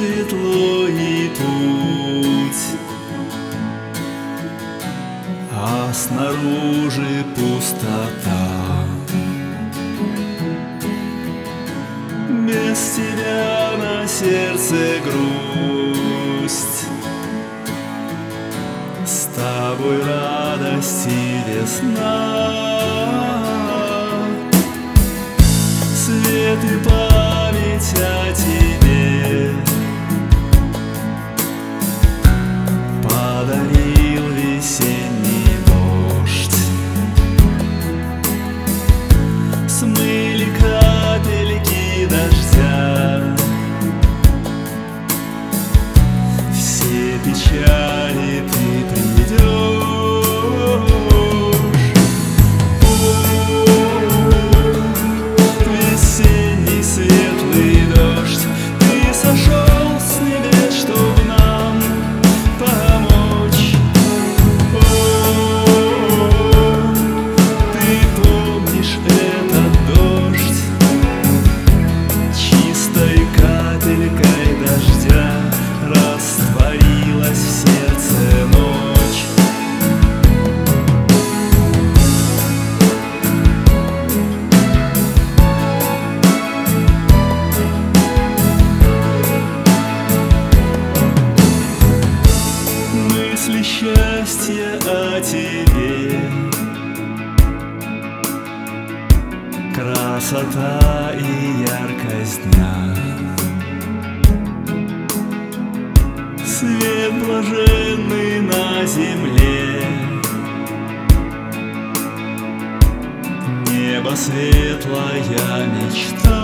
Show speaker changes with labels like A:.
A: светло и путь, а снаружи пустота. Без тебя на сердце грусть, с тобой радость и весна. Дождя Все печали ты мысли счастья о тебе. Красота и яркость дня. Свет блаженный на земле. Небо светлая мечта